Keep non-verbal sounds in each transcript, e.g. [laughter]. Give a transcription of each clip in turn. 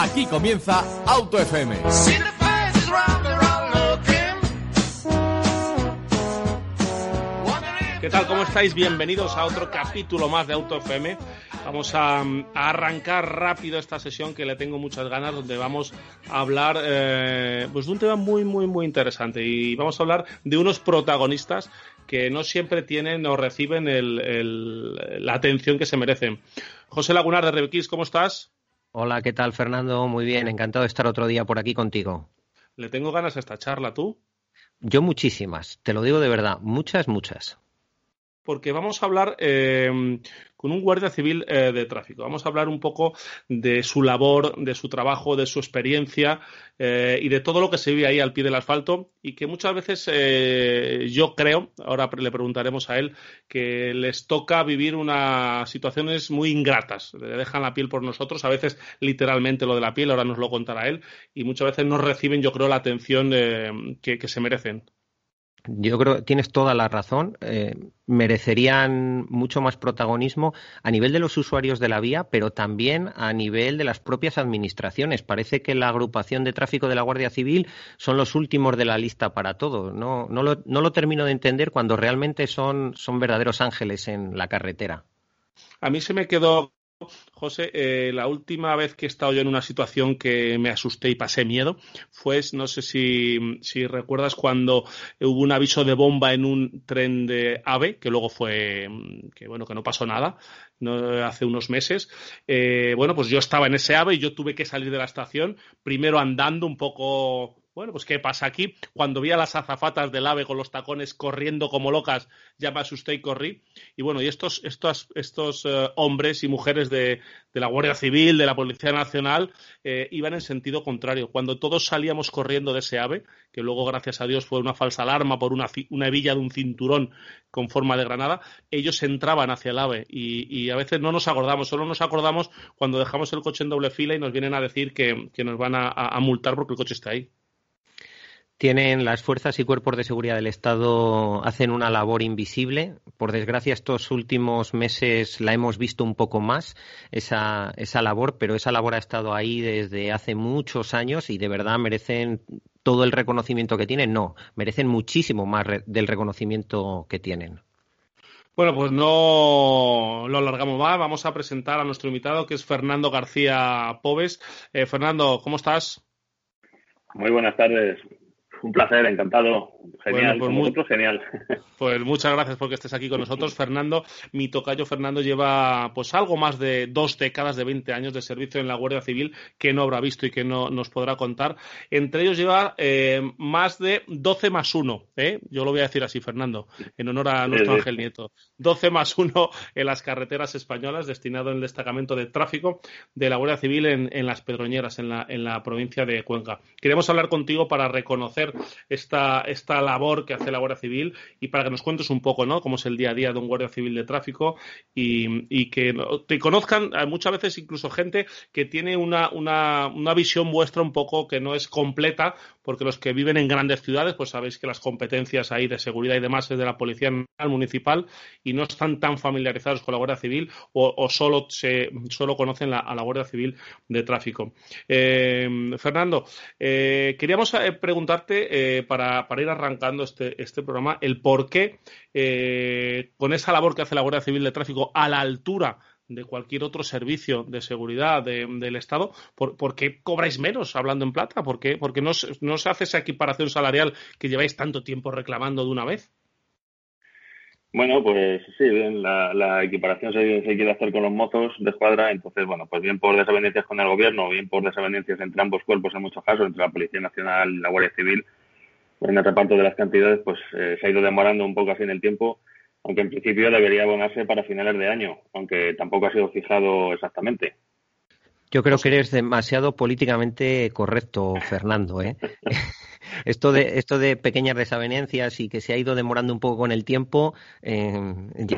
Aquí comienza Auto FM. ¿Qué tal? ¿Cómo estáis? Bienvenidos a otro capítulo más de Auto FM. Vamos a, arrancar rápido esta sesión que le tengo muchas ganas, donde vamos a hablar eh, pues de un tema muy, muy, muy interesante. Y vamos a hablar de unos protagonistas que no siempre tienen o reciben el, la atención que se merecen. José Lagunar de Rebequís, ¿cómo estás? Hola, ¿qué tal, Fernando? Muy bien, encantado de estar otro día por aquí contigo. Le tengo ganas a esta charla, ¿tú? Yo muchísimas, te lo digo de verdad, muchas, muchas porque vamos a hablar eh, con un guardia civil eh, de tráfico. Vamos a hablar un poco de su labor, de su trabajo, de su experiencia eh, y de todo lo que se vive ahí al pie del asfalto y que muchas veces eh, yo creo, ahora le preguntaremos a él, que les toca vivir unas situaciones muy ingratas. Le dejan la piel por nosotros, a veces literalmente lo de la piel, ahora nos lo contará él, y muchas veces no reciben, yo creo, la atención que se merecen. Yo creo que tienes toda la razón. Eh, merecerían mucho más protagonismo a nivel de los usuarios de la vía, pero también a nivel de las propias administraciones. Parece que la agrupación de tráfico de la Guardia Civil son los últimos de la lista para todo. No, lo, no lo termino de entender cuando realmente son, son verdaderos ángeles en la carretera. A mí se me quedó José, eh, la última vez que he estado yo en una situación que me asusté y pasé miedo fue, no sé si, recuerdas, cuando hubo un aviso de bomba en un tren de AVE, que luego fue, que bueno, que no pasó nada, no, hace unos meses. Eh, bueno, pues yo estaba en ese AVE y yo tuve que salir de la estación, primero andando un poco bueno, pues ¿qué pasa aquí? Cuando vi a las azafatas del AVE con los tacones corriendo como locas, ya me asusté y corrí. Y bueno, y estos, estos, estos uh, hombres y mujeres de, de, la Guardia Civil, de la Policía Nacional, eh, iban en sentido contrario. Cuando todos salíamos corriendo de ese AVE, que luego, gracias a Dios, fue una falsa alarma por una, una hebilla de un cinturón con forma de granada, ellos entraban hacia el AVE y, a veces no nos acordamos, solo nos acordamos cuando dejamos el coche en doble fila y nos vienen a decir que, que nos van a multar porque el coche está ahí tienen las fuerzas y cuerpos de seguridad del Estado hacen una labor invisible. Por desgracia, estos últimos meses la hemos visto un poco más, esa, esa labor, pero esa labor ha estado ahí desde hace muchos años y de verdad merecen todo el reconocimiento que tienen. No, merecen muchísimo más re del reconocimiento que tienen. Bueno, pues no lo alargamos más. Vamos a presentar a nuestro invitado, que es Fernando García Pobes. Eh, Fernando, ¿cómo estás? Muy buenas tardes. Un placer, encantado. Genial, bueno, pues muy, genial. [laughs] Pues muchas gracias porque estés aquí con nosotros, Fernando. Mi tocayo Fernando lleva pues algo más de dos décadas, de 20 años de servicio en la Guardia Civil que no habrá visto y que no nos podrá contar. Entre ellos lleva eh, más de 12 más 1, ¿eh? yo lo voy a decir así, Fernando, en honor a nuestro Ángel Nieto. 12 más 1 en las carreteras españolas, destinado en el destacamento de tráfico de la Guardia Civil en, en las Pedroñeras, en la, en la provincia de Cuenca. Queremos hablar contigo para reconocer esta, esta labor que hace la Guardia Civil y para que nos cuentes un poco, ¿no? Cómo es el día a día de un Guardia Civil de tráfico y, y que te conozcan eh, muchas veces incluso gente que tiene una, una, una visión vuestra un poco que no es completa, porque los que viven en grandes ciudades, pues sabéis que las competencias ahí de seguridad y demás es de la Policía Municipal y no están tan familiarizados con la Guardia Civil o, solo, se, solo conocen la, a la Guardia Civil de tráfico. Eh, Fernando, eh, queríamos preguntarte eh, para, para, ir arrancando este, este, programa el por qué con esa labor que hace la Guardia Civil de Tráfico a la altura de cualquier otro servicio de seguridad de, del Estado, ¿por, ¿por, qué cobráis menos hablando en plata? ¿Por qué, porque no, no se hace esa equiparación salarial que lleváis tanto tiempo reclamando de una vez? Bueno, pues sí, bien, la, la equiparación se, se, quiere hacer con los mozos de escuadra, entonces, bueno, pues bien por desavenencias con el gobierno, bien por desavenencias entre ambos cuerpos en muchos casos, entre la Policía Nacional y la Guardia Civil, en el reparto de las cantidades, pues eh, se ha ido demorando un poco así en el tiempo aunque en principio debería abonarse para finales de año, aunque tampoco ha sido fijado exactamente. Yo creo que eres demasiado políticamente correcto, Fernando. ¿eh? [laughs] esto, de, esto de pequeñas desavenencias y que se ha ido demorando un poco con el tiempo, eh,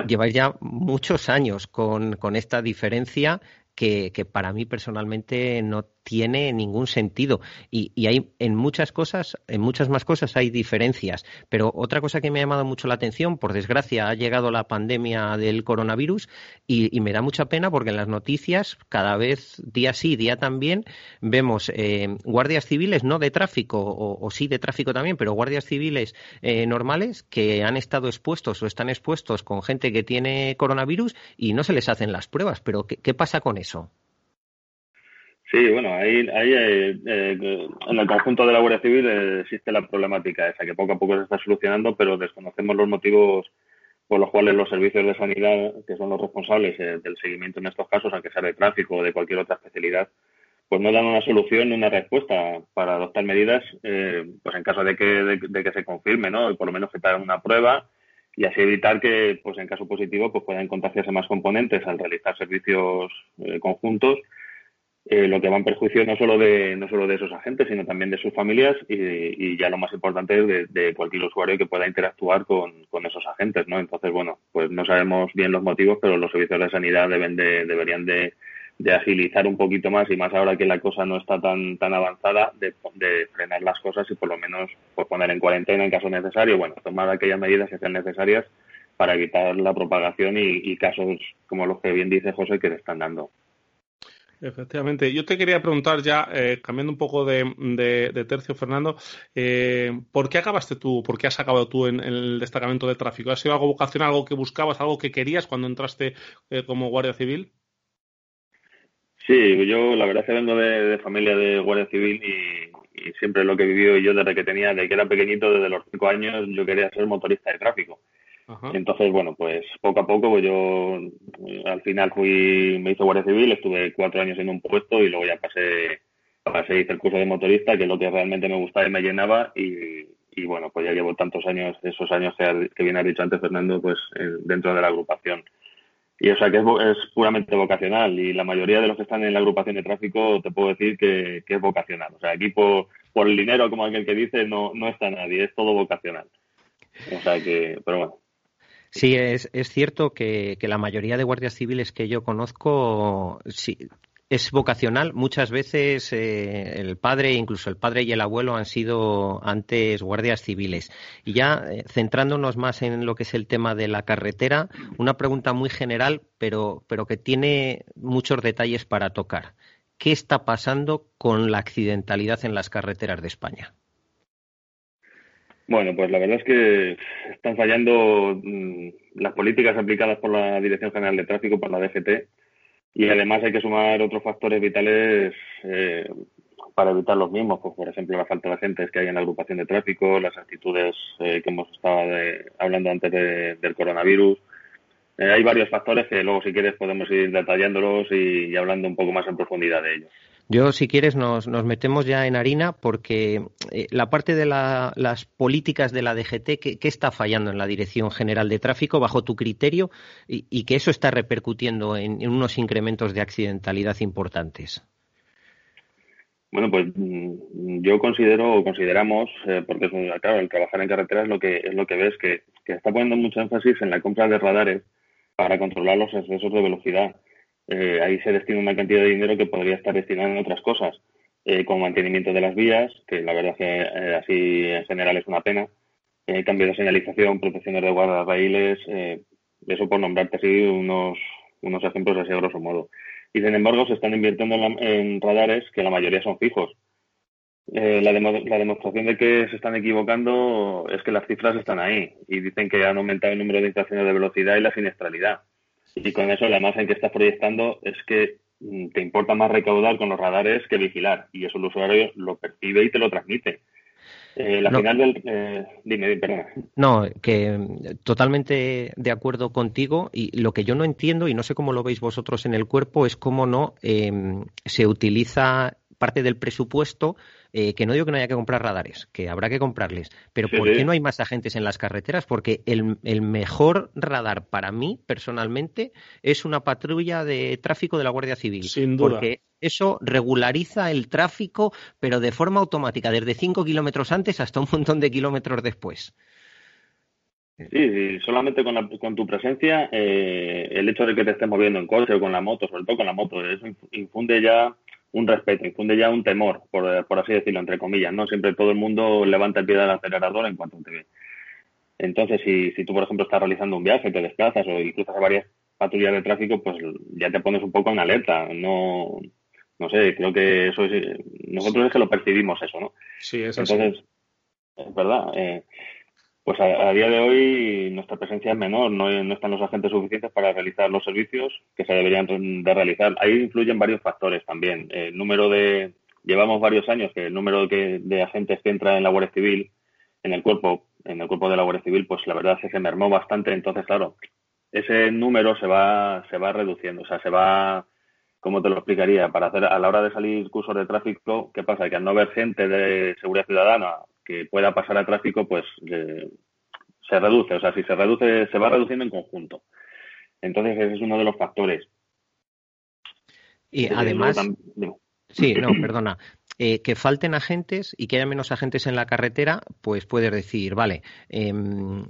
lleváis ya muchos años con, con esta diferencia que, que, para mí personalmente no tiene ningún sentido. Y, y, hay en muchas cosas, en muchas más cosas hay diferencias. Pero otra cosa que me ha llamado mucho la atención, por desgracia, ha llegado la pandemia del coronavirus y, me da mucha pena porque en las noticias, cada vez, día sí, día también, vemos eh, guardias civiles, no de tráfico, o, sí de tráfico también, pero guardias civiles eh, normales que han estado expuestos o están expuestos con gente que tiene coronavirus y no se les hacen las pruebas. Pero ¿qué, qué pasa con eso? Sí, bueno, ahí, ahí eh, eh, en el conjunto de la Guardia Civil existe la problemática esa, que poco a poco se está solucionando, pero desconocemos los motivos por los cuales los servicios de sanidad, que son los responsables eh, del seguimiento en estos casos, aunque sea de tráfico o de cualquier otra especialidad, pues no dan una solución ni una respuesta para adoptar medidas, eh, pues en caso de que, de, que se confirme, ¿no? Y por lo menos que te hagan una prueba y así evitar que, pues en caso positivo, pues puedan contagiarse más componentes al realizar servicios conjuntos eh, lo que va en perjuicio no solo de no solo de esos agentes, sino también de sus familias y, y ya lo más importante de, de, cualquier usuario que pueda interactuar con, con, esos agentes, ¿no? Entonces, bueno, pues no sabemos bien los motivos, pero los servicios de sanidad deben de, deberían de, de agilizar un poquito más y más ahora que la cosa no está tan tan avanzada, de, de frenar las cosas y por lo menos pues poner en cuarentena en caso necesario, bueno, tomar aquellas medidas que sean necesarias para evitar la propagación y, y casos como los que bien dice José que le están dando. Efectivamente. Yo te quería preguntar ya, eh, cambiando un poco de, tercio, Fernando, eh, ¿por qué acabaste tú, por qué has acabado tú en, el destacamento de tráfico? ¿Ha sido algo vocacional, algo que buscabas, algo que querías cuando entraste eh, como guardia civil? Sí, yo la verdad es que vengo de, familia de guardia civil y, siempre lo que he vivido yo desde que tenía, desde que era pequeñito, desde los cinco años, yo quería ser motorista de tráfico. Entonces, bueno, pues poco a poco, pues yo al final fui, me hice Guardia Civil, estuve cuatro años en un puesto y luego ya pasé, pasé, hice el curso de motorista, que es lo que realmente me gustaba y me llenaba y, y bueno, pues ya llevo tantos años, esos años que, bien has dicho antes, Fernando, pues dentro de la agrupación. Y o sea que es, es, puramente vocacional y la mayoría de los que están en la agrupación de tráfico te puedo decir que, que es vocacional. O sea, aquí por, por el dinero, como aquel que dice, no, no está nadie, es todo vocacional. O sea que, pero bueno. Sí, es, cierto que, que, la mayoría de guardias civiles que yo conozco sí, es vocacional. Muchas veces eh, el padre, incluso el padre y el abuelo han sido antes guardias civiles. Y ya eh, centrándonos más en lo que es el tema de la carretera, una pregunta muy general, pero, pero que tiene muchos detalles para tocar. ¿Qué está pasando con la accidentalidad en las carreteras de España? Bueno, pues la verdad es que están fallando mmm, las políticas aplicadas por la Dirección General de Tráfico, por la DGT, y además hay que sumar otros factores vitales eh, para evitar los mismos, pues por ejemplo la falta de agentes que hay en la agrupación de tráfico, las actitudes eh, que hemos estado de, hablando antes de, del coronavirus. Eh, hay varios factores que luego si quieres podemos ir detallándolos y hablando un poco más en profundidad de ellos. Yo, si quieres, nos, nos, metemos ya en harina porque eh, la parte de la, las políticas de la DGT, ¿qué, ¿qué, está fallando en la Dirección General de Tráfico bajo tu criterio y, que eso está repercutiendo en, unos incrementos de accidentalidad importantes? Bueno, pues mm, yo considero o consideramos, eh, porque es, claro, el trabajar en carretera es lo que es lo que ves que, que está poniendo mucho énfasis en la compra de radares para controlar los excesos de velocidad eh, ahí se destina una cantidad de dinero que podría estar destinado en otras cosas, eh, como mantenimiento de las vías, que la verdad que eh, así en general es una pena, cambio de señalización, protecciones de guardarraíles, eso por nombrarte así unos, unos ejemplos así a grosso modo. Y sin embargo se están invirtiendo en, radares que la mayoría son fijos. La, la, demostración de que se están equivocando es que las cifras están ahí y dicen que han aumentado el número de infracciones de velocidad y la siniestralidad. Y con eso la imagen que estás proyectando es que mm, te importa más recaudar con los radares que vigilar. Y eso el usuario lo percibe y te lo transmite. Eh, la no, final del. Eh, dime, perdona. No, que totalmente de acuerdo contigo. Y lo que yo no entiendo, y no sé cómo lo veis vosotros en el cuerpo, es cómo no eh, se utiliza parte del presupuesto, eh, que no digo que no haya que comprar radares, que habrá que comprarles, pero ¿por qué no hay más agentes en las carreteras? Porque el, el, mejor radar para mí, personalmente, es una patrulla de tráfico de la Guardia Civil. Sin duda. Porque eso regulariza el tráfico, pero de forma automática, desde cinco kilómetros antes hasta un montón de kilómetros después. Sí, solamente con, la, con tu presencia, eh, el hecho de que te estés moviendo en coche o con la moto, sobre todo con la moto, eso infunde ya un respeto, infunde ya un temor, por, por así decirlo, entre comillas, ¿no? Siempre todo el mundo levanta el pie del acelerador en cuanto te ve. Entonces, si, si tú, por ejemplo, estás realizando un viaje, te desplazas o a varias patrullas de tráfico, pues ya te pones un poco en alerta. No, no sé, creo que eso es, nosotros es que lo percibimos eso, ¿no? Sí, es así. Entonces, es verdad. Eh, pues a, día de hoy nuestra presencia es menor, no, están los agentes suficientes para realizar los servicios que se deberían de realizar. Ahí influyen varios factores también. El número de, llevamos varios años que el número de, de agentes que entra en la Guardia Civil, en el cuerpo, en el cuerpo de la Guardia Civil, pues la verdad es que se mermó bastante. Entonces, claro, ese número se va, se va reduciendo, o sea, se va, ¿cómo te lo explicaría? Para hacer, a la hora de salir cursos de tráfico, ¿qué pasa? Que al no haber gente de seguridad ciudadana que pueda pasar a tráfico, pues eh, se reduce. O sea, si se reduce, se va reduciendo en conjunto. Entonces, ese es uno de los factores. Y eh, además. Sí, no, perdona. Eh, que falten agentes y que haya menos agentes en la carretera, pues puedes decir, vale, em,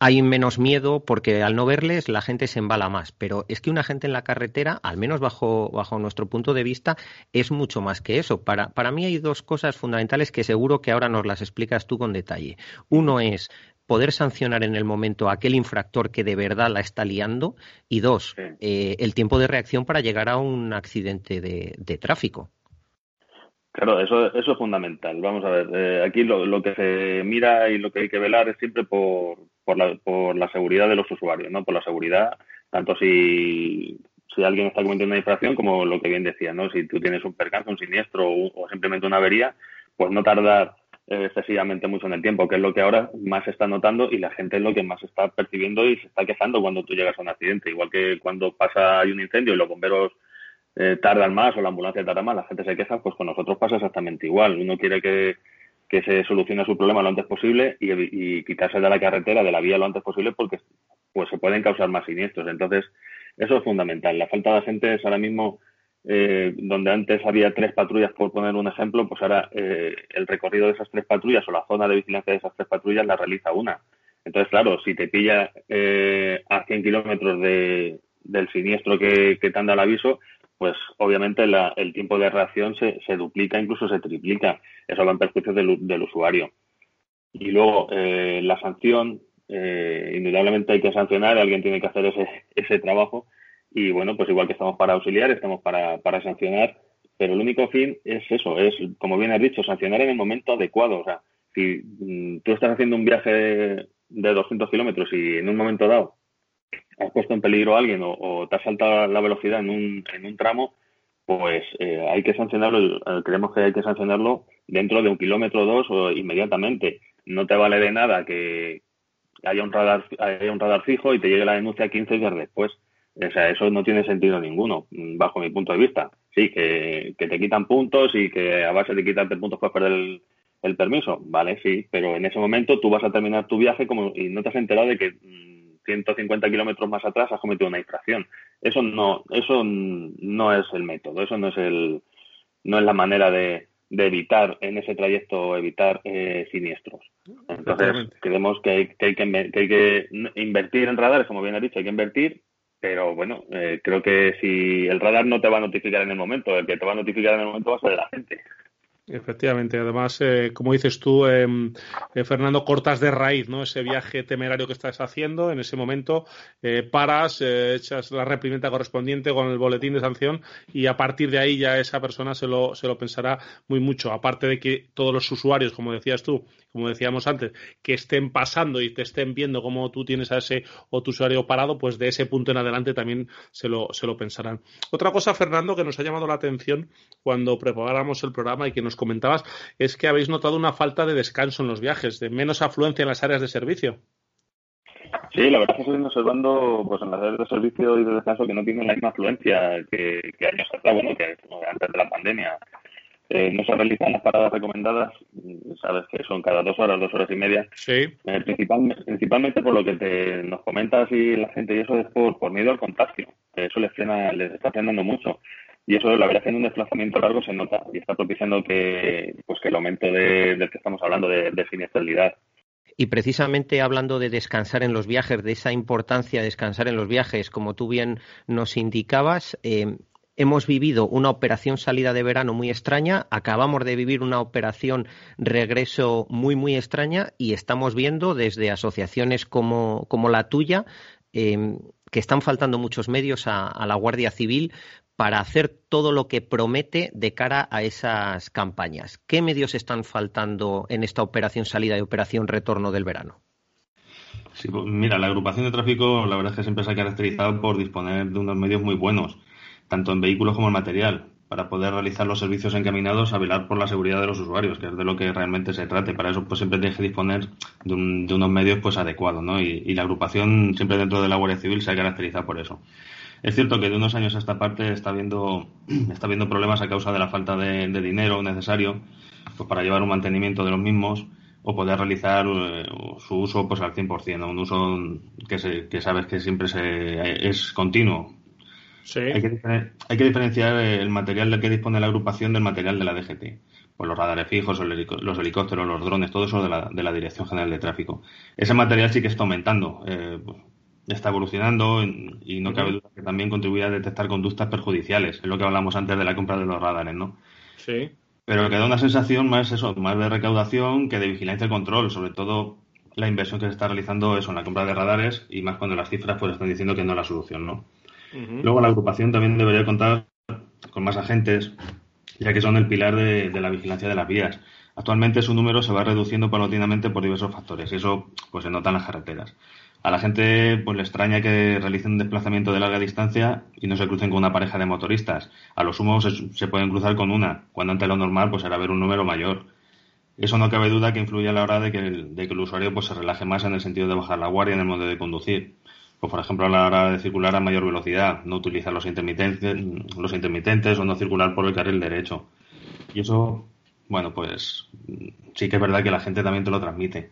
hay menos miedo porque al no verles la gente se embala más. Pero es que una gente en la carretera, al menos bajo, bajo nuestro punto de vista, es mucho más que eso. Para, para mí hay dos cosas fundamentales que seguro que ahora nos las explicas tú con detalle. Uno es poder sancionar en el momento a aquel infractor que de verdad la está liando y dos, eh, el tiempo de reacción para llegar a un accidente de, de tráfico. Claro, eso, eso es fundamental. Vamos a ver, eh, aquí lo, que se mira y lo que hay que velar es siempre por, por, la, por la seguridad de los usuarios, ¿no? Por la seguridad, tanto si, si alguien está cometiendo una infracción como lo que bien decía, ¿no? Si tú tienes un percance, un siniestro o, simplemente una avería, pues no tardar eh, excesivamente mucho en el tiempo, que es lo que ahora más se está notando y la gente es lo que más está percibiendo y se está quejando cuando tú llegas a un accidente. Igual que cuando pasa hay un incendio y los bomberos eh, tardan más o la ambulancia tarda más, la gente se queja, pues con nosotros pasa exactamente igual. Uno quiere que, se solucione su problema lo antes posible y, quitarse de la carretera, de la vía lo antes posible, porque pues se pueden causar más siniestros. Entonces, eso es fundamental. La falta de agentes ahora mismo, eh, donde antes había tres patrullas, por poner un ejemplo, pues ahora eh, el recorrido de esas tres patrullas o la zona de vigilancia de esas tres patrullas la realiza una. Entonces, claro, si te pilla a 100 kilómetros de, del siniestro que, que te han dado el aviso, pues obviamente el tiempo de reacción se, se, duplica, incluso se triplica. Eso va en perjuicio del, usuario. Y luego, eh, la sanción, eh, indudablemente hay que sancionar, alguien tiene que hacer ese, ese trabajo. Y bueno, pues igual que estamos para auxiliar, estamos para, para sancionar, pero el único fin es eso, es, como bien has dicho, sancionar en el momento adecuado. O sea, si mm, tú estás haciendo un viaje de 200 kilómetros y en un momento dado has puesto en peligro a alguien o, te has saltado la velocidad en un, en un tramo, pues eh, hay que sancionarlo, eh, creemos que hay que sancionarlo dentro de un kilómetro o dos o inmediatamente. No te vale de nada que haya un radar, haya un radar fijo y te llegue la denuncia 15 días después. O sea, eso no tiene sentido ninguno, bajo mi punto de vista. Sí, que, te quitan puntos y que a base de quitarte puntos puedes perder el, el permiso. Vale, sí, pero en ese momento tú vas a terminar tu viaje como y no te has enterado de que 150 kilómetros más atrás has cometido una infracción. Eso no, eso no es el método, eso no es el, no es la manera de, de evitar en ese trayecto evitar eh, siniestros. Entonces creemos que hay que, hay que, invertir en radares, como bien ha dicho, hay que invertir, pero bueno, eh, creo que si el radar no te va a notificar en el momento, el que te va a notificar en el momento va a ser la gente. Efectivamente, además, eh, como dices tú, em, eh, Fernando, cortas de raíz ¿no? ese viaje temerario que estás haciendo. En ese momento eh, paras, echas la reprimenda correspondiente con el boletín de sanción y a partir de ahí ya esa persona se lo, se lo pensará muy mucho. Aparte de que todos los usuarios, como decías tú, como decíamos antes, que estén pasando y te estén viendo cómo tú tienes a ese otro usuario parado, pues de ese punto en adelante también se lo, se lo pensarán. Otra cosa, Fernando, que nos ha llamado la atención cuando preparamos el programa y que nos comentabas es que habéis notado una falta de descanso en los viajes, de menos afluencia en las áreas de servicio. Sí, la verdad es que estoy observando pues, en las áreas de servicio y de descanso que no tienen la misma afluencia que, años atrás, bueno, que antes de la pandemia. eh, no se realizan las paradas recomendadas, sabes que son cada dos horas, dos horas y media. Sí. Eh, principalmente por lo que te, nos comentas y la gente y eso es por, por miedo al contagio. Eso les, frena, les está frenando mucho. Y eso, la verdad, que en un desplazamiento largo se nota y está propiciando que, pues, que el aumento de, del que estamos hablando, de, de siniestralidad. Y precisamente hablando de descansar en los viajes, de esa importancia de descansar en los viajes, como tú bien nos indicabas, eh, hemos vivido una operación salida de verano muy extraña, acabamos de vivir una operación regreso muy, muy extraña y estamos viendo desde asociaciones como, como la tuya eh, que están faltando muchos medios a, la Guardia Civil para hacer todo lo que promete de cara a esas campañas. ¿Qué medios están faltando en esta operación salida y operación retorno del verano? Sí, pues mira, la agrupación de tráfico la verdad es que siempre se ha caracterizado por disponer de unos medios muy buenos tanto en vehículos como en material, para poder realizar los servicios encaminados a velar por la seguridad de los usuarios, que es de lo que realmente se trate. Para eso, pues siempre tienes que disponer de, un, de unos medios pues adecuados, ¿no? Y, la agrupación siempre dentro de la Guardia Civil se ha caracterizado por eso. Es cierto que de unos años a esta parte está habiendo, [clears throat] está habiendo problemas a causa de la falta de, de dinero necesario pues para llevar un mantenimiento de los mismos o poder realizar eh, su uso pues al 100%, ¿no? un uso que, se, que sabes que siempre se, es continuo, Sí. Hay, que, hay, que, diferenciar el material del que dispone la agrupación del material de la DGT. Pues los radares fijos, los helicópteros, los drones, todo eso de la, de la Dirección General de Tráfico. Ese material sí que está aumentando, eh, está evolucionando y no cabe duda que también contribuye a detectar conductas perjudiciales. Es lo que hablamos antes de la compra de los radares, ¿no? Sí. Pero que da una sensación más eso, más de recaudación que de vigilancia y control, sobre todo la inversión que se está realizando eso en la compra de radares y más cuando las cifras pues están diciendo que no es la solución, ¿no? Luego la agrupación también debería contar con más agentes, ya que son el pilar de, la vigilancia de las vías. Actualmente su número se va reduciendo paulatinamente por diversos factores y eso pues se nota en las carreteras. A la gente pues le extraña que realicen un desplazamiento de larga distancia y no se crucen con una pareja de motoristas. A lo sumo se, pueden cruzar con una, cuando ante lo normal pues era ver un número mayor. Eso no cabe duda que influye a la hora de que el, de que el usuario pues se relaje más en el sentido de bajar la guardia en el modo de conducir pues por ejemplo a la hora de circular a mayor velocidad, no utilizar los intermitentes, los intermitentes o no circular por el carril derecho. Y eso, bueno, pues sí que es verdad que la gente también te lo transmite.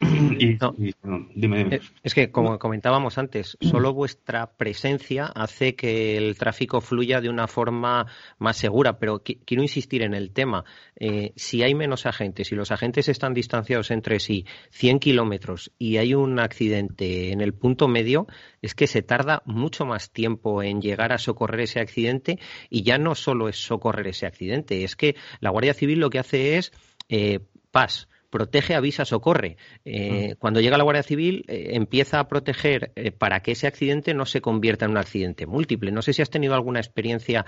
[clears throat] Y, no. y, no, dime, dime. Es que, como comentábamos antes, solo vuestra presencia hace que el tráfico fluya de una forma más segura, pero quiero insistir en el tema. Eh, si hay menos agentes, si los agentes están distanciados entre sí 100 kilómetros y hay un accidente en el punto medio, es que se tarda mucho más tiempo en llegar a socorrer ese accidente y ya no solo es socorrer ese accidente, es que la Guardia Civil lo que hace es eh, paz protege, avisa, socorre. Eh, mm. Cuando llega la Guardia Civil, eh, empieza a proteger eh, para que ese accidente no se convierta en un accidente múltiple. No sé si has tenido alguna experiencia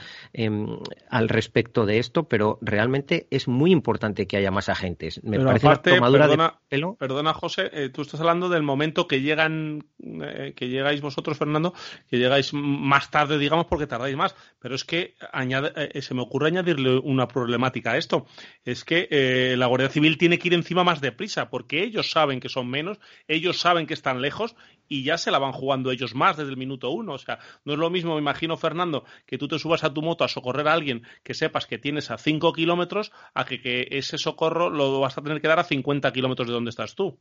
al respecto de esto, pero realmente es muy importante que haya más agentes. Me pero parece aparte, una tomadura perdona, de pelo. Perdona, José, tú estás hablando del momento que llegan, que llegáis vosotros, Fernando, que llegáis más tarde, digamos, porque tardáis más. Pero es que añade, se me ocurre añadirle una problemática a esto. Es que la Guardia Civil tiene que ir encima más deprisa, porque ellos saben que son menos, ellos saben que están lejos y ya se la van jugando ellos más desde el minuto uno. O sea, no es lo mismo, me imagino, Fernando, que tú te subas a tu moto a socorrer a alguien que sepas que tienes a 5 kilómetros, a que, que ese socorro lo vas a tener que dar a 50 kilómetros de donde estás tú.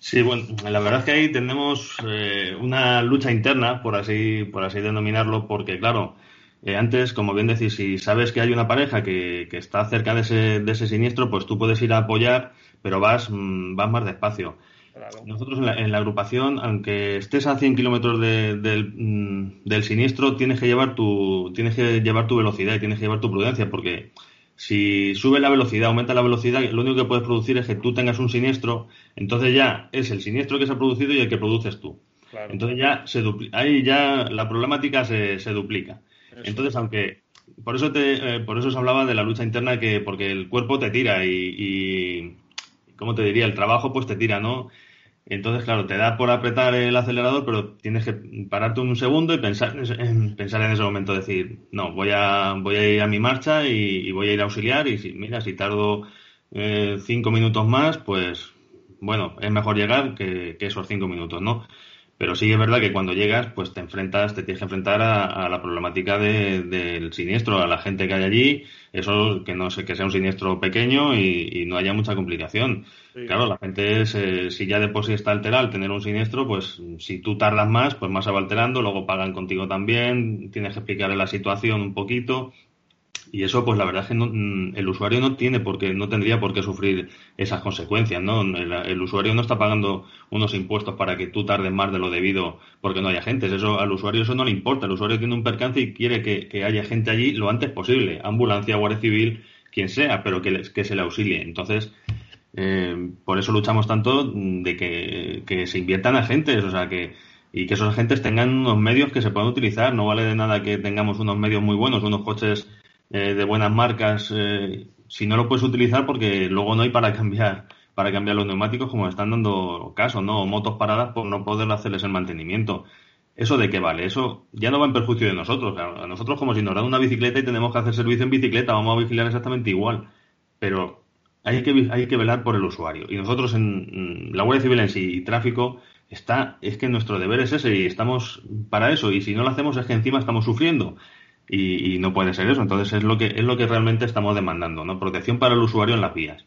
Sí, bueno, la verdad es que ahí tenemos eh, una lucha interna, por así, por así denominarlo, porque claro, eh, antes, como bien decís, si sabes que hay una pareja que, que está cerca de ese, de ese, siniestro, pues tú puedes ir a apoyar, pero vas, vas más despacio. Claro. Nosotros en la, en la, agrupación, aunque estés a 100 kilómetros de, del, del siniestro, tienes que, llevar tu, tienes que llevar tu velocidad y tienes que llevar tu prudencia, porque si sube la velocidad, aumenta la velocidad, lo único que puedes producir es que tú tengas un siniestro, entonces ya es el siniestro que se ha producido y el que produces tú. Claro. Entonces ya se ahí ya la problemática se, se duplica. Entonces, aunque por eso te, eh, por eso os hablaba de la lucha interna que porque el cuerpo te tira y, y cómo te diría el trabajo pues te tira, ¿no? Entonces, claro, te da por apretar el acelerador, pero tienes que pararte un segundo y pensar en, pensar en ese momento, decir, no, voy a voy a ir a mi marcha y, y voy a ir a auxiliar y si mira si tardo eh, cinco minutos más, pues bueno, es mejor llegar que, que esos cinco minutos, ¿no? Pero sí es verdad que cuando llegas, pues te enfrentas, te tienes que enfrentar a, la problemática del siniestro, a la gente que hay allí, eso que no sé, que sea un siniestro pequeño y, no haya mucha complicación. Claro, la gente, eh, si ya de por sí está alterada al tener un siniestro, pues si tú tardas más, pues más se va alterando, luego pagan contigo también, tienes que explicarle la situación un poquito. Y eso, pues la verdad es que mm, el usuario no tiene por qué, no tendría por qué sufrir esas consecuencias, ¿no? El, usuario no está pagando unos impuestos para que tú tardes más de lo debido porque no haya gente. Eso al usuario eso no le importa. El usuario tiene un percance y quiere que, haya gente allí lo antes posible, ambulancia, guardia civil, quien sea, pero que, que se le auxilie. Entonces, eh, por eso luchamos tanto de que, que se inviertan agentes, o sea que y que esos agentes tengan unos medios que se puedan utilizar. No vale de nada que tengamos unos medios muy buenos, unos coches eh, de buenas marcas, eh, si no lo puedes utilizar porque luego no hay para cambiar para cambiar los neumáticos como están dando caso, ¿no? Motos paradas por no poder hacerles el mantenimiento. ¿Eso de qué vale? Eso ya no va en perjuicio de nosotros. A nosotros como si nos dan una bicicleta y tenemos que hacer servicio en bicicleta, vamos a vigilar exactamente igual. Pero hay que, hay que velar por el usuario. Y nosotros en la Guardia Civil en sí y tráfico está, es que nuestro deber es ese y estamos para eso. Y si no lo hacemos es que encima estamos sufriendo y, no puede ser eso. Entonces es lo que es lo que realmente estamos demandando, ¿no? Protección para el usuario en las vías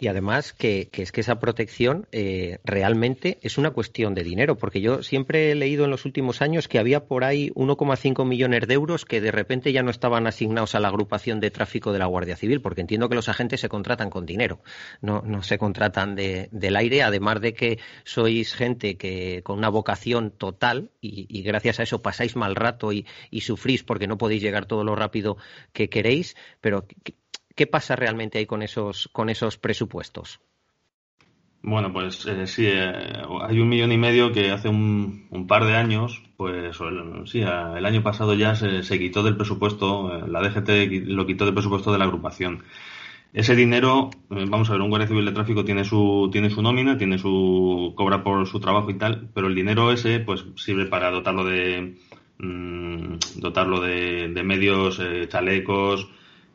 y además que, es que esa protección eh, realmente es una cuestión de dinero, porque yo siempre he leído en los últimos años que había por ahí 1,5 millones de euros que de repente ya no estaban asignados a la agrupación de tráfico de la Guardia Civil, porque entiendo que los agentes se contratan con dinero, no, no se contratan de, del aire, además de que sois gente que con una vocación total y, gracias a eso pasáis mal rato y, y sufrís porque no podéis llegar todo lo rápido que queréis, pero ¿Qué pasa realmente ahí con esos, con esos presupuestos? Bueno, pues eh, sí, eh, hay un millón y medio que hace un, par de años, pues sí, el año pasado ya se, quitó del presupuesto, eh, la DGT lo quitó del presupuesto de la agrupación. Ese dinero, vamos a ver, un guardia civil de tráfico tiene su, tiene su nómina, tiene su, cobra por su trabajo y tal, pero el dinero ese, pues sirve para dotarlo de, mm, dotarlo de, medios, chalecos,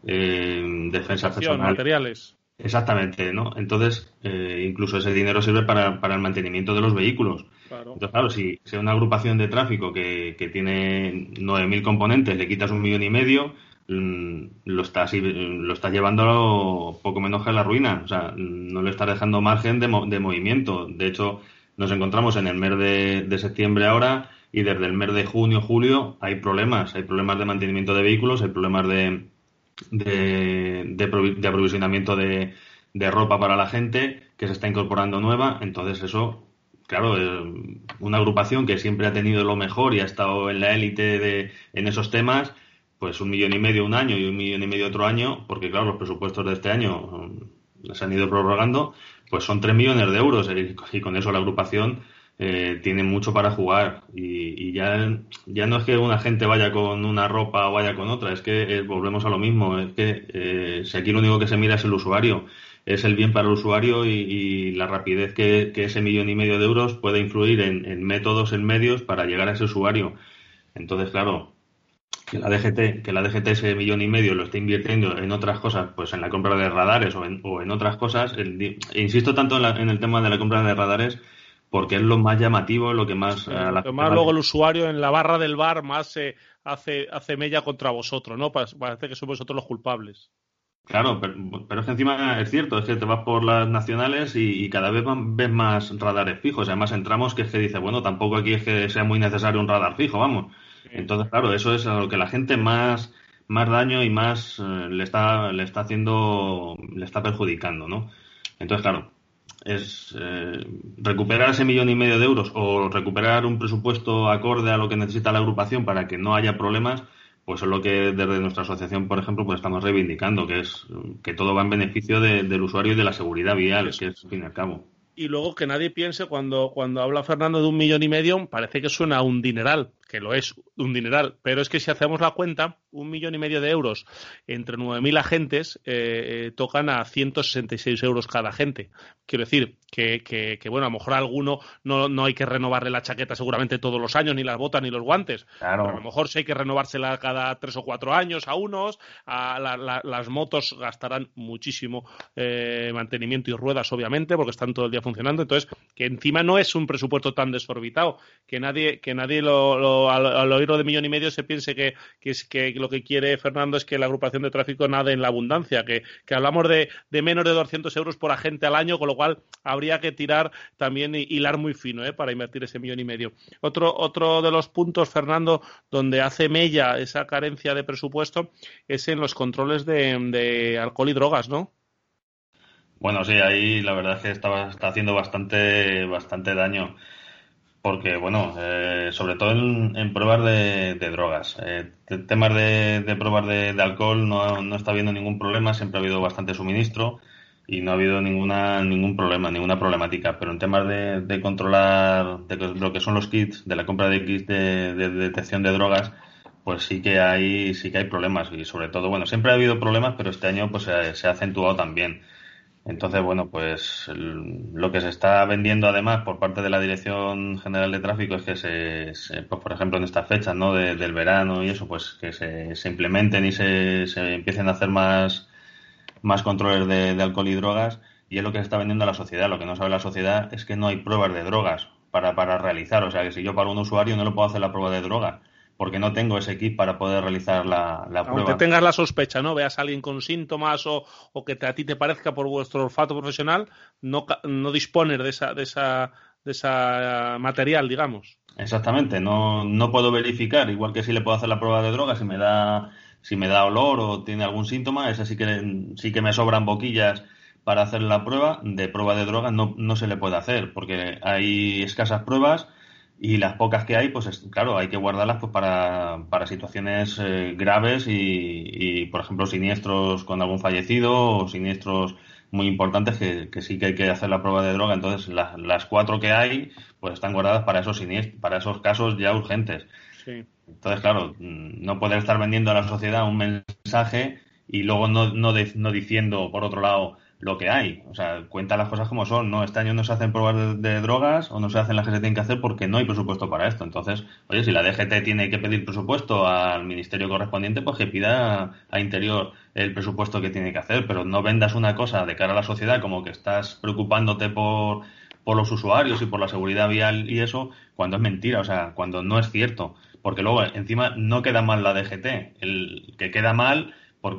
eh, defensa personal. materiales. Exactamente, ¿no? Entonces, eh, incluso ese dinero sirve para, para, el mantenimiento de los vehículos. Entonces, claro, si, sea una agrupación de tráfico que, que tiene 9.000 componentes, le quitas un millón y medio, mm, lo estás, lo estás llevando poco menos que a la ruina. O sea, no le estás dejando margen de, de movimiento. De hecho, nos encontramos en el mes de, de septiembre ahora y desde el mes de junio, julio, hay problemas. Hay problemas de mantenimiento de vehículos, hay problemas de, de, de, aprovisionamiento de, de, ropa para la gente que se está incorporando nueva. Entonces eso, claro, eh, una agrupación que siempre ha tenido lo mejor y ha estado en la élite de, en esos temas, pues un millón y medio un año y un millón y medio otro año, porque claro, los presupuestos de este año mm, se han ido prorrogando, pues son tres millones de euros y con eso la agrupación eh, tienen mucho para jugar y, ya, ya no es que una gente vaya con una ropa o vaya con otra, es que eh, volvemos a lo mismo, es que eh, si aquí lo único que se mira es el usuario, es el bien para el usuario y, la rapidez que, ese millón y medio de euros puede influir en, métodos, en medios para llegar a ese usuario. Entonces, claro, que la DGT, que la DGT ese millón y medio lo esté invirtiendo en otras cosas, pues en la compra de radares o en, o en otras cosas, insisto tanto en el tema de la compra de radares, porque es lo más llamativo, lo que más... más luego el usuario en la barra del bar más se hace, hace mella contra vosotros, ¿no? Parece que sois vosotros los culpables. Claro, pero, es que encima es cierto, es que te vas por las nacionales y, cada vez ves más radares fijos. Además entramos que es que dice, bueno, tampoco aquí es que sea muy necesario un radar fijo, vamos. Entonces, claro, eso es a lo que la gente más, más daño y más eh, le está, le está haciendo, le está perjudicando, ¿no? Entonces, claro, es eh, recuperar ese millón y medio de euros o recuperar un presupuesto acorde a lo que necesita la agrupación para que no haya problemas, pues es lo que desde nuestra asociación, por ejemplo, pues estamos reivindicando, que es que todo va en beneficio del usuario y de la seguridad vial, que es al fin y al cabo. Y luego que nadie piense cuando, cuando habla Fernando de un millón y medio, parece que suena a un dineral, que lo es un dineral, pero es que si hacemos la cuenta, un millón y medio de euros entre 9.000 agentes eh, tocan a 166 euros cada agente. Quiero decir que, que, bueno, a lo mejor a alguno no, no, hay que renovarle la chaqueta seguramente todos los años, ni las botas ni los guantes. Claro. a lo mejor sí hay que renovársela cada tres o cuatro años a unos. A las motos gastarán muchísimo eh, mantenimiento y ruedas, obviamente, porque están todo el día funcionando. Entonces, que encima no es un presupuesto tan desorbitado, que nadie, que nadie lo, al, oírlo de millón y medio se piense que, es, que lo que quiere Fernando es que la agrupación de tráfico nade en la abundancia, que, hablamos de, menos de 200 euros por agente al año, con lo cual habría que tirar también y hilar muy fino ¿eh? para invertir ese millón y medio. Otro, otro de los puntos, Fernando, donde hace mella esa carencia de presupuesto es en los controles de, de alcohol y drogas, ¿no? Bueno, sí, ahí la verdad es que está, está haciendo bastante, bastante daño porque, bueno, eh, sobre todo en, pruebas de, drogas. Eh, temas de, de pruebas de, alcohol no, no, está habiendo ningún problema, siempre ha habido bastante suministro y no ha habido ninguna ningún problema, ninguna problemática. Pero en temas de, controlar de lo que son los kits, de la compra de kits de, detección de drogas, pues sí que hay sí que hay problemas y sobre todo, bueno, siempre ha habido problemas, pero este año pues se ha acentuado también. Entonces, bueno, pues lo que se está vendiendo además por parte de la Dirección General de Tráfico es que se, pues, por ejemplo, en estas fechas, ¿no? del verano y eso, pues que se, implementen y se, se, empiecen a hacer más, más controles de, de, alcohol y drogas y es lo que se está vendiendo a la sociedad. Lo que no sabe la sociedad es que no hay pruebas de drogas para, para realizar. O sea, que si yo para un usuario no le puedo hacer la prueba de droga porque no tengo ese kit para poder realizar la, la prueba. Aunque tengas la sospecha, ¿no? Veas a alguien con síntomas o, o que a ti te parezca por vuestro olfato profesional, no, no disponer de esa, de esa, de esa material, digamos. Exactamente, no, no puedo verificar, igual que si le puedo hacer la prueba de droga, si me da, si me da olor o tiene algún síntoma, esa sí que, sí que me sobran boquillas para hacer la prueba, de prueba de droga no, no se le puede hacer, porque hay escasas pruebas y las pocas que hay, pues claro, hay que guardarlas pues, para, para situaciones eh, graves y, por ejemplo, siniestros con algún fallecido o siniestros muy importantes que, que sí que hay que hacer la prueba de droga. Entonces, las cuatro que hay, pues están guardadas para esos siniestros, para esos casos ya urgentes. Entonces, claro, no poder estar vendiendo a la sociedad un mensaje y luego no, no, no diciendo, por otro lado, lo que hay. O sea, cuenta las cosas como son. No, este año no se hacen pruebas de, drogas o no se hacen las que se tienen que hacer porque no hay presupuesto para esto. Entonces, oye, si la DGT tiene que pedir presupuesto al ministerio correspondiente, pues que pida a Interior el presupuesto que tiene que hacer. Pero no vendas una cosa de cara a la sociedad como que estás preocupándote por, por los usuarios y por la seguridad vial y eso, cuando es mentira, o sea, cuando no es cierto. Porque luego, encima, no queda mal la DGT. El que queda mal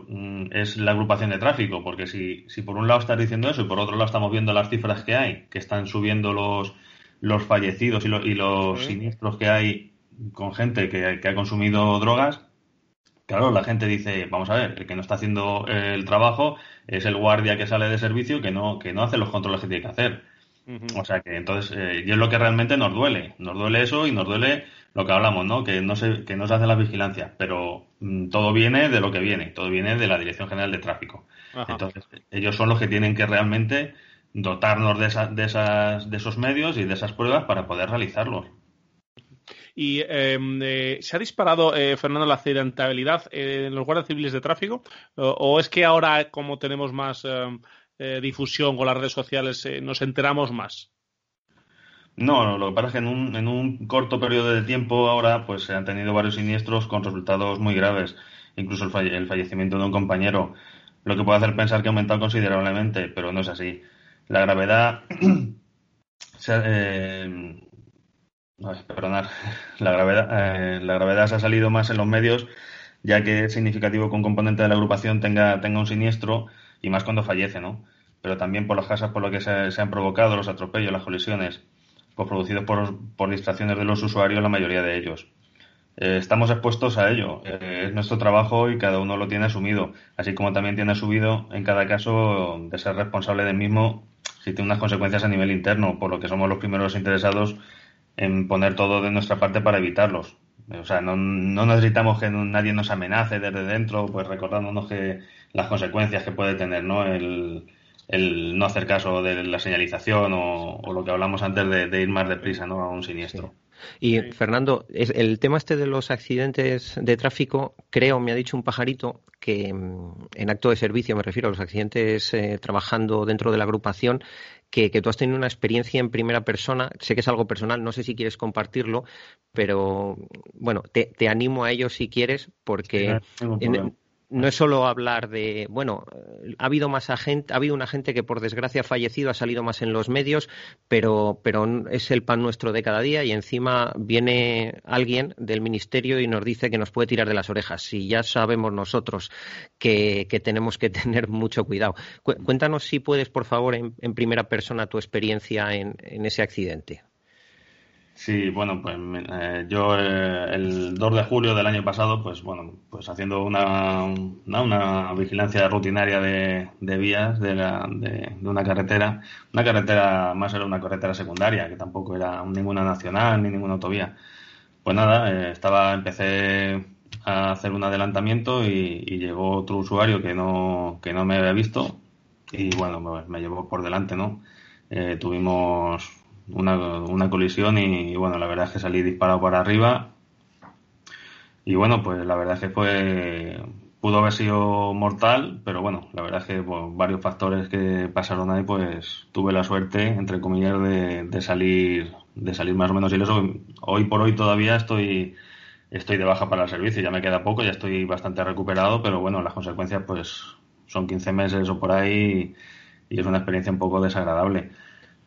Mm, es la agrupación de tráfico, porque si, si por un lado estás diciendo eso y por otro lado estamos viendo las cifras que hay, que están subiendo los, los fallecidos y, y los siniestros que hay con gente que, que, ha consumido drogas, claro, la gente dice, vamos a ver, el que no está haciendo el trabajo es el guardia que sale de servicio que no, que no hace los controles que tiene que hacer. O sea que entonces, eh, y es lo que realmente nos duele. Nos duele eso y nos duele lo que hablamos, ¿no? Que no se, que no se hace la vigilancia, pero mm, todo viene de lo que viene, todo viene de la Dirección General de Tráfico. Entonces, ellos son los que tienen que realmente dotarnos de, esa, de, esas, de esos medios y de esas pruebas para poder realizarlos. Y em, eh, ¿se ha disparado, eh, Fernando, la accidentabilidad en los guardias civiles de tráfico? ¿O, es que ahora, como tenemos más em, eh, difusión con las redes sociales, eh, nos enteramos más? No, lo que pasa es que en un, en un corto periodo de tiempo ahora pues se han tenido varios siniestros con resultados muy graves, incluso el, fallecimiento de un compañero, lo que puede hacer pensar que ha aumentado considerablemente, pero no es así. La gravedad [clears throat] se, eh, perdonar, [laughs] la gravedad, la gravedad se ha salido más en los medios, ya que es significativo que un componente de la agrupación tenga, tenga un siniestro y más cuando fallece, ¿no? Pero también por las casas por lo que se, han provocado los atropellos, las colisiones, pues producidos por, por, distracciones de los usuarios, la mayoría de ellos. Eh, estamos expuestos a ello. Eh, es nuestro trabajo y cada uno lo tiene asumido, así como también tiene asumido en cada caso de ser responsable del mismo si tiene unas consecuencias a nivel interno, por lo que somos los primeros interesados en poner todo de nuestra parte para evitarlos. O sea, no, no necesitamos que nadie nos amenace desde dentro, pues recordándonos que las consecuencias que puede tener ¿no? el, no hacer caso de la señalización o, lo que hablamos antes de, ir más deprisa ¿no? a un siniestro. Y Fernando, el tema este de los accidentes de tráfico, creo, me ha dicho un pajarito que mm, en acto de servicio, me refiero a los accidentes eh, trabajando dentro de la agrupación, que, tú has tenido una experiencia en primera persona, sé que es algo personal, no sé si quieres compartirlo, pero bueno, te, animo a ello si quieres, porque no es solo hablar de, bueno, ha habido más agente, ha habido una gente que por desgracia ha fallecido, ha salido más en los medios, pero, pero es el pan nuestro de cada día y encima viene alguien del ministerio y nos dice que nos puede tirar de las orejas. Si ya sabemos nosotros que, tenemos que [laughs] tener mucho cuidado. Cuéntanos si puedes, por favor, en, primera persona tu experiencia en ese accidente. Sí, bueno, pues eh, yo eh, el 2 de julio del año pasado, pues bueno, pues haciendo una, una, vigilancia rutinaria de, de vías de, la, de, una carretera, una carretera, más era una carretera secundaria, que tampoco era ninguna nacional ni ninguna autovía. Pues nada, eh, estaba, empecé a hacer un adelantamiento y, llegó otro usuario que no, que no me había visto y bueno, pues me llevó por delante, ¿no? tuvimos una, una colisión y, bueno, la verdad es que salí disparado para arriba y bueno, pues la verdad es que fue pudo haber sido mortal, pero bueno, la verdad es que por varios factores que pasaron ahí, pues tuve la suerte, entre comillas, de, de salir de salir más o menos ileso. Hoy por hoy todavía estoy estoy de baja para el servicio, ya me queda poco, ya estoy bastante recuperado, pero bueno, las consecuencias pues son 15 meses o por ahí y es una experiencia un poco desagradable.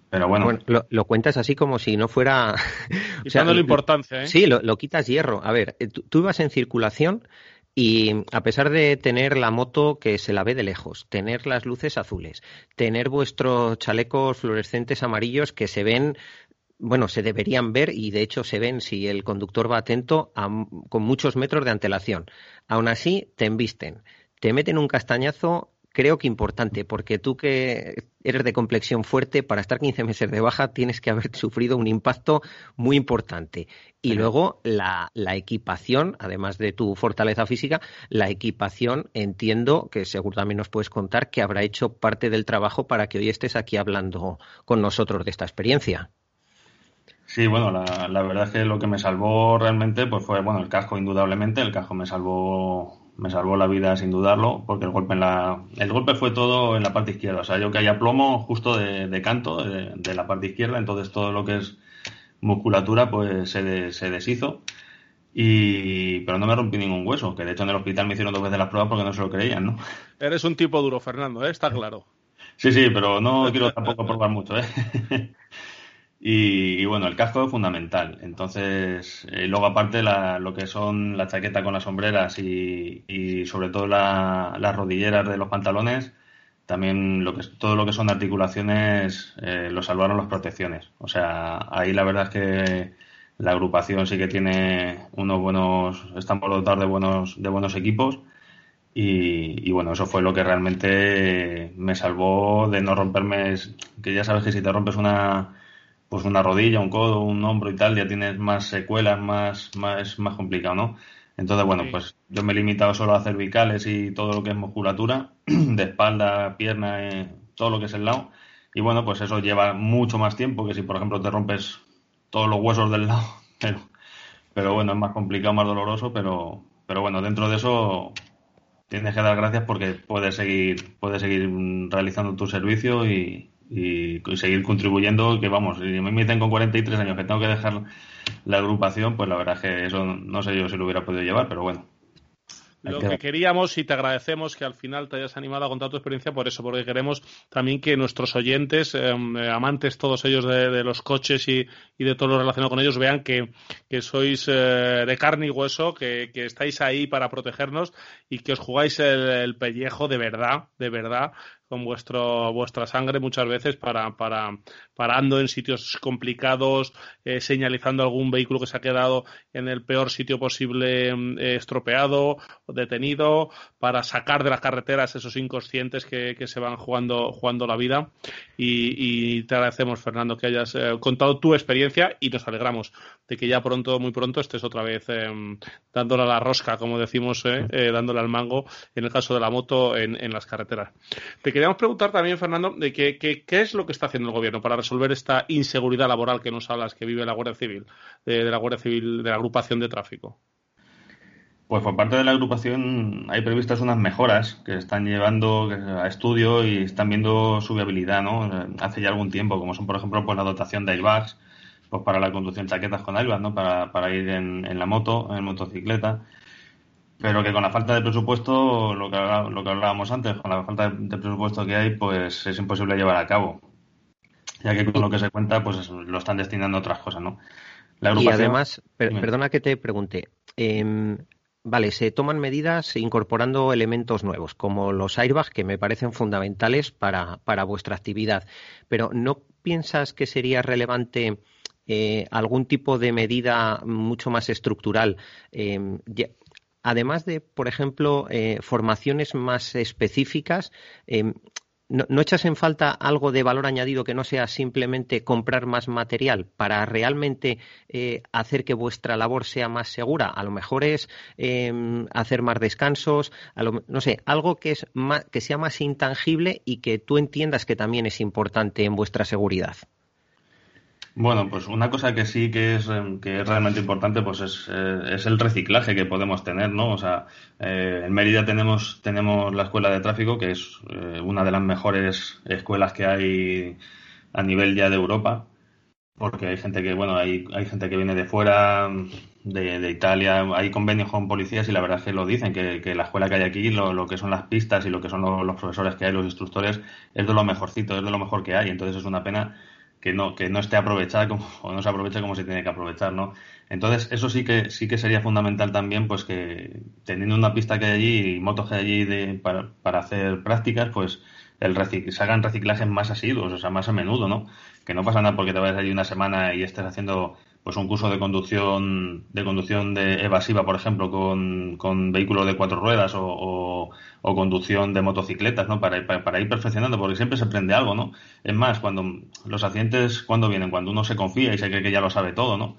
Pero bueno. lo, cuentas así como si no fuera. [laughs] o sea, importancia, ¿eh? Sí, lo, quitas hierro. A ver, eh, tú, ibas en circulación y a pesar de tener la moto que se la ve de lejos, tener las luces azules, tener vuestros chalecos fluorescentes amarillos que se ven bueno, se deberían ver y de hecho se ven si el conductor va atento con muchos metros de antelación. Aún así, te embisten, te meten un castañazo creo que importante, porque tú que eres de complexión fuerte, para estar 15 meses de baja tienes que haber sufrido un impacto muy importante. Y luego la, equipación, además de tu fortaleza física, la equipación entiendo que seguro también nos puedes contar que habrá hecho parte del trabajo para que hoy estés aquí hablando con nosotros de esta experiencia. Sí, bueno, la, la verdad es que lo que me salvó realmente pues fue, bueno, el casco indudablemente, el casco me salvó me salvó la vida sin dudarlo, porque el golpe en la, el golpe fue todo en la parte izquierda. O sea, yo que haya plomo justo de, canto, de, la parte izquierda, entonces todo lo que es musculatura, pues se, se deshizo. Y, pero no me rompí ningún hueso, que de hecho en el hospital me hicieron dos veces las pruebas porque no se lo creían, ¿no? Eres un tipo duro, Fernando, ¿eh? está claro. Sí, sí, pero no quiero tampoco probar mucho, ¿eh? Y, bueno, el casco es fundamental. Entonces, eh, luego aparte lo que son la chaqueta con las sombreras y, sobre todo las rodilleras de los pantalones, también lo que todo lo que son articulaciones eh, lo salvaron las protecciones. O sea, ahí la verdad es que la agrupación sí que tiene unos buenos, están por dotar de buenos, de buenos equipos. Y, y, bueno, eso fue lo que realmente me salvó de no romperme. Que ya sabes que si te rompes una, pues una rodilla, un codo, un hombro y tal, ya tienes más secuelas, más, más, más complicado, ¿no? Entonces, bueno, pues yo me he limitado solo a cervicales y todo lo que es musculatura, [clears throat] de espalda, pierna, eh, todo lo que es el lado. Y bueno, pues eso lleva mucho más tiempo que si, por ejemplo, te rompes todos los huesos del lado. [laughs] Pero, pero bueno, es más complicado, más doloroso, pero, pero bueno, dentro de eso tienes que dar gracias porque puedes seguir, puedes seguir realizando tu servicio y, y, seguir contribuyendo, que vamos, si me meten con 43 años que tengo que dejar la agrupación, pues la verdad es que eso no sé yo si lo hubiera podido llevar, pero bueno. Lo que queríamos y te agradecemos que al final te hayas animado a contar tu experiencia por eso, porque queremos también que nuestros oyentes, em, eh, amantes todos ellos de, los coches y, de todo lo relacionado con ellos, vean que, sois eh, de carne y hueso, que, estáis ahí para protegernos y que os jugáis el pellejo de verdad, de verdad, con vuestro, vuestra sangre muchas veces para, para parando en sitios complicados, eh, señalizando algún vehículo que se ha quedado en el peor sitio posible mm, eh, estropeado o detenido, para sacar de las carreteras esos inconscientes que, que se van jugando, jugando la vida. Y, te agradecemos, Fernando, que hayas eh, contado tu experiencia y nos alegramos de que ya pronto, muy pronto, estés otra vez dándole a la rosca, como decimos, dándole al mango, en el caso de la moto, en, en las carreteras. Te queríamos preguntar también, Fernando, de qué, qué, es lo que está haciendo el gobierno para resolver esta inseguridad laboral que nos hablas que vive la Guardia Civil, de, la Guardia Civil, de la agrupación de tráfico. Pues por parte de la agrupación hay previstas unas mejoras que están llevando a estudio y están viendo su viabilidad, ¿no? Hace ya algún tiempo, como son, por ejemplo, pues la dotación de airbags, pues para la conducción chaquetas con airbags, ¿no? Para, ir en la moto, en motocicleta pero que con la falta de presupuesto, lo que, lo que hablábamos antes, con la falta de, presupuesto que hay, pues es imposible llevar a cabo. Ya que con lo que se cuenta, pues lo están destinando a otras cosas, ¿no? Y además, perdona que te pregunte, em, vale, se toman medidas incorporando elementos nuevos, como los airbags, que me parecen fundamentales para, para vuestra actividad, pero ¿no piensas que sería relevante eh, algún tipo de medida mucho más estructural? Eh, además de, por ejemplo, eh, formaciones más específicas, em, no, echas en falta algo de valor añadido que no sea simplemente comprar más material para realmente eh, hacer que vuestra labor sea más segura? A lo mejor es em, hacer más descansos, no sé, algo que, es que sea más intangible y que tú entiendas que también es importante en vuestra seguridad. Bueno, pues una cosa que sí que es, em, que es realmente importante pues es, eh, es el reciclaje que podemos tener, ¿no? O sea, eh, en Mérida tenemos, tenemos la escuela de tráfico, que es eh, una de las mejores escuelas que hay a nivel ya de Europa, porque hay gente que, bueno, hay, hay gente que viene de fuera, de, de Italia, hay convenios con policías y la verdad es que lo dicen, que, que la escuela que hay aquí, lo, lo, que son las pistas y lo que son los profesores que hay, los instructores, es de lo mejorcito, es de lo mejor que hay. Entonces es una pena que no, que no esté aprovechada como, [laughs] o no se aproveche como se tiene que aprovechar, ¿no? Entonces, eso sí que, sí que sería fundamental también, pues que teniendo una pista que hay allí y motos que hay allí de, para, para hacer prácticas, pues el se hagan reciclajes más asiduos, o sea, más a menudo, ¿no? Que no pasa nada porque te vayas allí una semana y estés haciendo pues un curso de conducción de conducción de evasiva, por ejemplo, con, con vehículos de cuatro ruedas o, o, conducción de motocicletas, ¿no? Para, para, ir perfeccionando, porque siempre se aprende algo, ¿no? Es más, cuando los accidentes, cuando vienen? Cuando uno se confía y se cree que ya lo sabe todo, ¿no?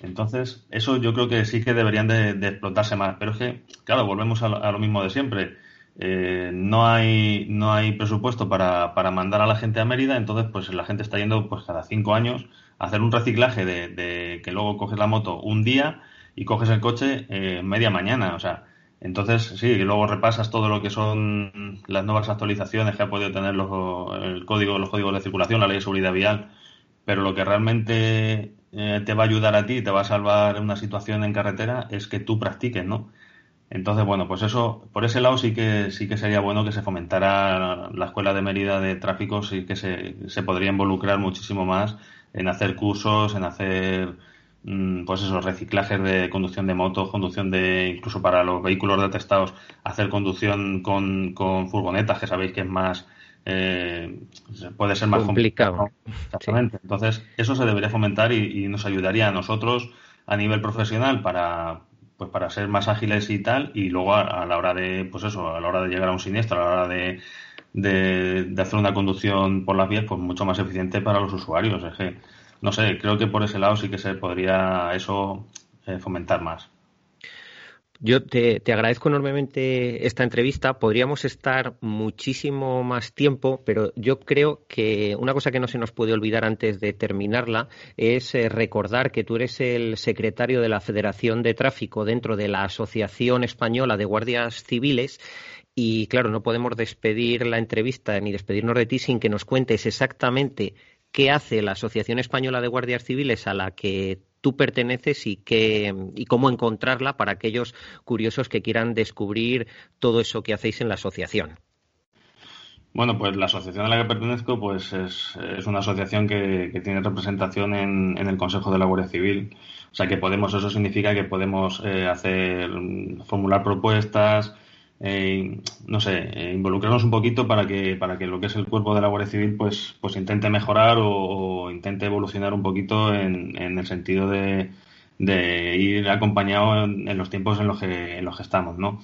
Entonces, eso yo creo que sí que deberían de, explotarse más. Pero es que, claro, volvemos a lo, mismo de siempre. Eh, no hay no hay presupuesto para, para mandar a la gente a Mérida, entonces pues la gente está yendo pues cada cinco años hacer un reciclaje de, que luego coges la moto un día y coges el coche eh, media mañana. O sea, entonces sí, y luego repasas todo lo que son las nuevas actualizaciones que ha podido tener los, el código, los códigos de circulación, la ley de seguridad vial, pero lo que realmente eh, te va a ayudar a ti, te va a salvar una situación en carretera, es que tú practiques, ¿no? Entonces, bueno, pues eso, por ese lado sí que sí que sería bueno que se fomentara la escuela de Mérida de tráfico, sí que se, se podría involucrar muchísimo más en hacer cursos, en hacer mm, pues esos reciclajes de conducción de motos, conducción de, incluso para los vehículos detestados, hacer conducción con, con furgonetas, que sabéis que es más, eh, puede ser más complicado. Exactamente. Entonces, eso se debería fomentar y, nos ayudaría a nosotros a nivel profesional para, pues para ser más ágiles y tal, y luego a, la hora de, pues eso, a la hora de llegar a un siniestro, a la hora de de, hacer una conducción por las vías pues mucho más eficiente para los usuarios. Es que, no sé, creo que por ese lado sí que se podría eso eh, fomentar más. Yo te, agradezco enormemente esta entrevista. Podríamos estar muchísimo más tiempo, pero yo creo que una cosa que no se nos puede olvidar antes de terminarla es eh, recordar que tú eres el secretario de la Federación de Tráfico dentro de la Asociación Española de Guardias Civiles y claro, no podemos despedir la entrevista ni despedirnos de ti sin que nos cuentes exactamente qué hace la Asociación Española de Guardias Civiles a la que tú perteneces y, qué, y cómo encontrarla para aquellos curiosos que quieran descubrir todo eso que hacéis en la asociación. Bueno, pues la asociación a la que pertenezco pues es, una asociación que, tiene representación en, el Consejo de la Guardia Civil. O sea que podemos, eso significa que podemos eh, hacer, formular propuestas, eh, no sé, eh, involucrarnos un poquito para que, para que lo que es el cuerpo de la Guardia Civil pues, pues intente mejorar o, intente evolucionar un poquito en, en el sentido de, de ir acompañado en, los tiempos en los que, en los que estamos, ¿no?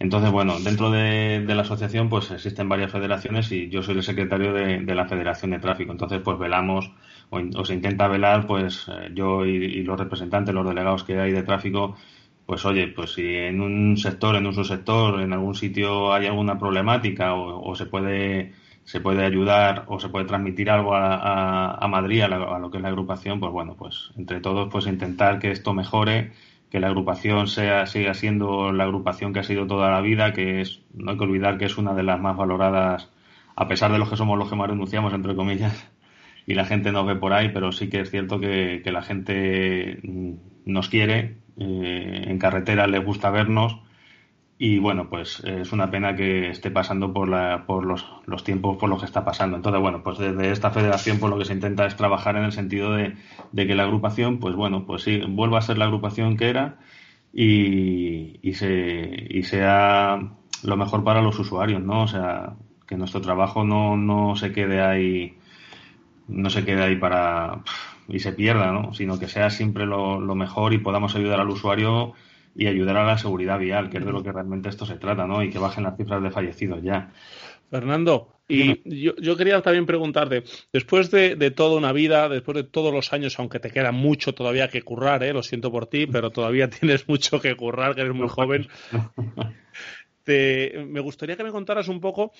Entonces, bueno, dentro de, la asociación pues existen varias federaciones y yo soy el secretario de, la Federación de Tráfico. Entonces, pues velamos o, se intenta velar, pues eh, yo y, los representantes, los delegados que hay de tráfico, pues oye, pues si en un sector, en un subsector, en algún sitio hay alguna problemática o, se puede se puede ayudar o se puede transmitir algo a, Madrid, a, lo que es la agrupación, pues bueno, pues entre todos, pues intentar que esto mejore, que la agrupación sea siga siendo la agrupación que ha sido toda la vida, que es no hay que olvidar que es una de las más valoradas, a pesar de los que somos los que más renunciamos, entre comillas, y la gente nos ve por ahí, pero sí que es cierto que, que la gente mm, nos quiere, eh, en carretera les gusta vernos y bueno, pues es una pena que esté pasando por, la, por los, los, tiempos por los que está pasando. Entonces, bueno, pues desde esta federación por lo que se intenta es trabajar en el sentido de, que la agrupación, pues bueno, pues sí, vuelva a ser la agrupación que era y, y, se, y sea lo mejor para los usuarios, ¿no? O sea, que nuestro trabajo no, no se quede ahí, no se quede ahí para y se pierda, ¿no? sino que sea siempre lo, mejor y podamos ayudar al usuario y ayudar a la seguridad vial, que es de lo que realmente esto se trata, ¿no? y que bajen las cifras de fallecidos ya. Fernando, y yo, yo, quería también preguntarte, después de, de, toda una vida, después de todos los años, aunque te queda mucho todavía que currar, ¿eh? lo siento por ti, pero todavía [laughs] tienes mucho que currar, que eres muy joven, [laughs] te, me gustaría que me contaras un poco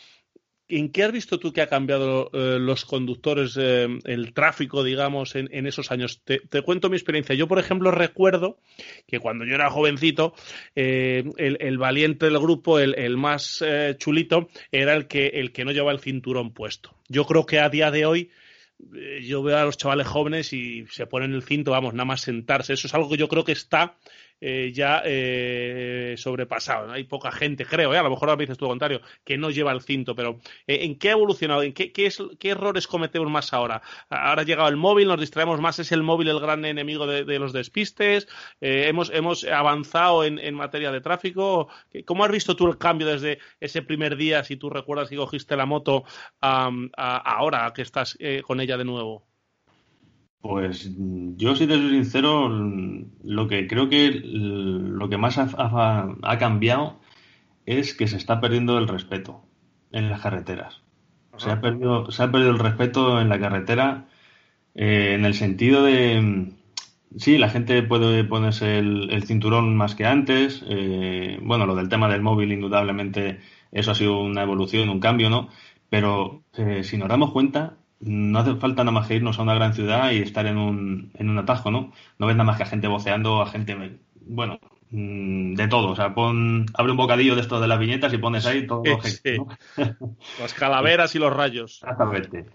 ¿En qué has visto tú que ha cambiado eh, los conductores, eh, el tráfico, digamos, en, esos años? Te, cuento mi experiencia. Yo, por ejemplo, recuerdo que cuando yo era jovencito, eh, el, valiente del grupo, el, más chulito, era el que, el que no llevaba el cinturón puesto. Yo creo que a día de hoy yo veo a los chavales jóvenes y se ponen el cinto, vamos, nada más sentarse. Eso es algo que yo creo que está eh, ya eh, sobrepasado. Hay poca gente, creo, ¿eh? a lo mejor ahora me dices tú contrario, que no lleva el cinto, pero ¿en qué ha evolucionado? ¿En qué, qué, es, qué, errores cometemos más ahora? Ahora ha llegado el móvil, nos distraemos más, es el móvil el gran enemigo de, los despistes, hemos, avanzado en, materia de tráfico. ¿Cómo has visto tú el cambio desde ese primer día, si tú recuerdas que cogiste la moto, ahora que estás con ella de nuevo? Pues yo, si te soy sincero, lo que creo que lo que más ha, cambiado es que se está perdiendo el respeto en las carreteras. Se ha perdido, se ha perdido el respeto en la carretera eh, en el sentido de, sí, la gente puede ponerse el, cinturón más que antes. Eh, bueno, lo del tema del móvil, indudablemente, eso ha sido una evolución, un cambio, ¿no? Pero eh, si nos damos cuenta, no hace falta nada más que irnos a una gran ciudad y estar en un, en un atajo, ¿no? No ves nada más que a gente voceando, a gente, bueno, mm, de todo. O sea, pon, abre un bocadillo de esto de las viñetas y pones ahí todo. [laughs] Las calaveras y los rayos. Exactamente.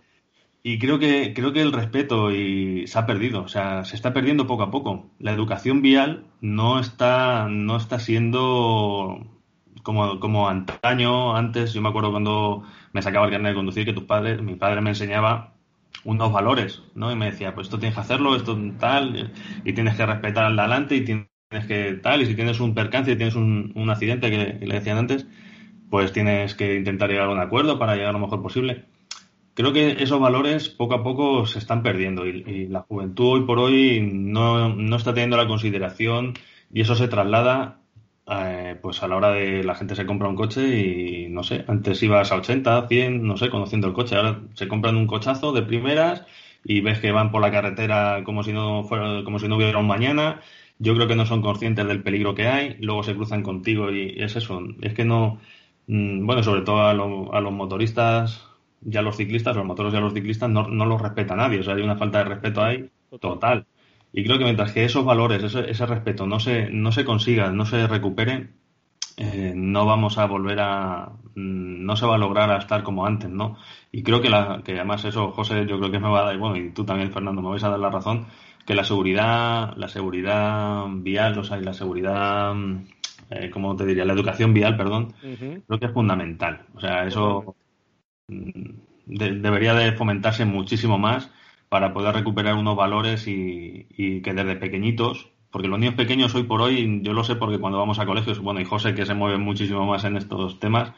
Y creo que, creo que el respeto y se ha perdido, o sea, se está perdiendo poco a poco. La educación vial no está, no está siendo como, como antaño, antes, yo me acuerdo cuando me sacaba el carnet de conducir que tus padres, mi padre me enseñaba unos valores, ¿no? Y me decía, pues esto tienes que hacerlo, esto tal, y tienes que respetar al delante y tienes que tal, y si tienes un percance, y tienes un, un accidente que, le decían antes, pues tienes que intentar llegar a un acuerdo para llegar lo mejor posible. Creo que esos valores poco a poco se están perdiendo y, y la juventud hoy por hoy no, no está teniendo la consideración y eso se traslada eh, pues a la hora de la gente se compra un coche y no sé, antes ibas a 80, 100, no sé, conociendo el coche, ahora se compran un cochazo de primeras y ves que van por la carretera como si no fuera, como si no hubiera un mañana. Yo creo que no son conscientes del peligro que hay, luego se cruzan contigo y es eso, es que no, mm, bueno, sobre todo a, a los motoristas, ya los ciclistas, los motores ya los ciclistas no, no los respeta nadie, o sea, hay una falta de respeto ahí total. Y creo que mientras que esos valores, ese, ese respeto no se, no se consiga, no se recupere, eh, no vamos a volver a, mm, no se va a lograr a estar como antes, ¿no? Y creo que, la, que además eso, José, yo creo que me va a dar, bueno, y tú también, Fernando, me vais a dar la razón, que la seguridad, la seguridad vial, o sea, y la seguridad, mm, eh, ¿cómo te diría? La educación vial, perdón, creo que es fundamental. O sea, eso mm, debería de fomentarse muchísimo más para poder recuperar unos valores y, que desde pequeñitos, porque los niños pequeños hoy por hoy, yo lo sé porque cuando vamos a colegios, bueno, y José que se mueve muchísimo más en estos temas,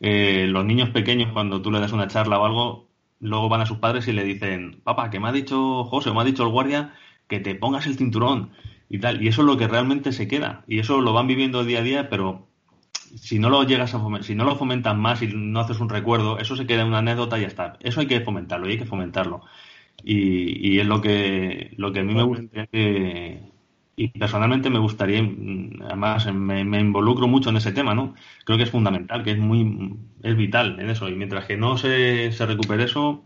eh, los niños pequeños cuando tú le das una charla o algo, luego van a sus padres y le dicen, papá, que me ha dicho José o me ha dicho el guardia que te pongas el cinturón y tal. Y eso es lo que realmente se queda. Y eso lo van viviendo día a día, pero si no lo llegas a fomentar, si no lo fomentan más y no haces un recuerdo, eso se queda en una anécdota y ya está. Eso hay que fomentarlo y hay que fomentarlo. Y, es lo que, lo que a mí me gustaría que, y personalmente me gustaría, mm, además me, involucro mucho en ese tema, ¿no? Creo que es fundamental, que es muy, es vital en eso. Y mientras que no se, se recupere eso,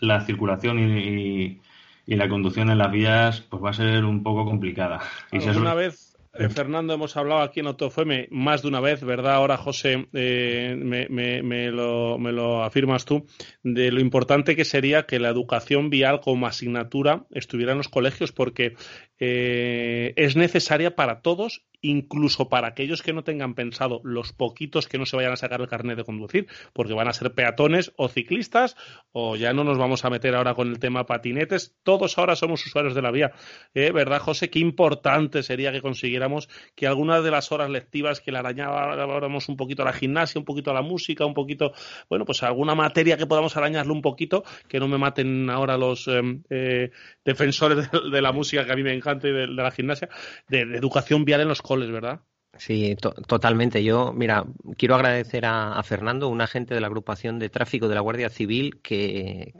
la circulación y, y, la conducción en las vías, pues va a ser un poco complicada. y si una vez eh, Fernando, hemos hablado aquí en OTOFM más de una vez, ¿verdad? Ahora, José, eh, me, lo, afirmas tú, de lo importante que sería que la educación vial como asignatura estuviera en los colegios, porque eh, es necesaria para todos incluso para aquellos que no tengan pensado, los poquitos que no se vayan a sacar el carnet de conducir, porque van a ser peatones o ciclistas, o ya no nos vamos a meter ahora con el tema patinetes, todos ahora somos usuarios de la vía. ¿Eh? ¿Verdad, José? Qué importante sería que consiguiéramos que algunas de las horas lectivas que le arañáramos un poquito a la gimnasia, un poquito a la música, un poquito, bueno, pues alguna materia que podamos arañarle un poquito, que no me maten ahora los eh, eh, defensores de, la música que a mí me encanta y de, la gimnasia, de educación vial en los ¿verdad? Sí, totalmente. Yo, mira, quiero agradecer a, Fernando, un agente de la agrupación de tráfico de la Guardia Civil, que,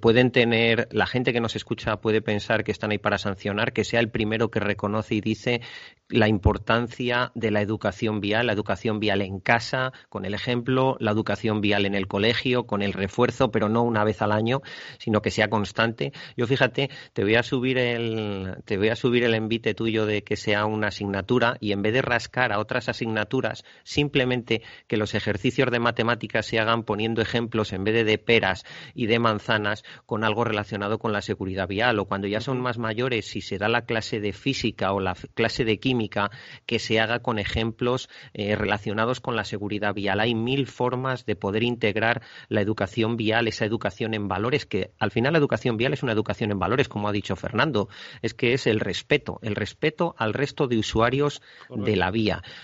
pueden tener, la gente que nos escucha puede pensar que están ahí para sancionar, que sea el primero que reconoce y dice la importancia de la educación vial, la educación vial en casa, con el ejemplo, la educación vial en el colegio, con el refuerzo, pero no una vez al año, sino que sea constante. Yo fíjate, te voy a subir el, te voy a subir el envite tuyo de que sea una asignatura y en vez de rascar a otras asignaturas, simplemente que los ejercicios de matemáticas se hagan poniendo ejemplos en vez de de peras y de manzanas con algo relacionado con la seguridad vial o cuando ya son más mayores, si se da la clase de física o la clase de química que se haga con ejemplos eh, relacionados con la seguridad vial. Hay mil formas de poder integrar la educación vial, esa educación en valores, que al final la educación vial es una educación en valores, como ha dicho Fernando, es que es el respeto, el respeto al resto de usuarios de la vía.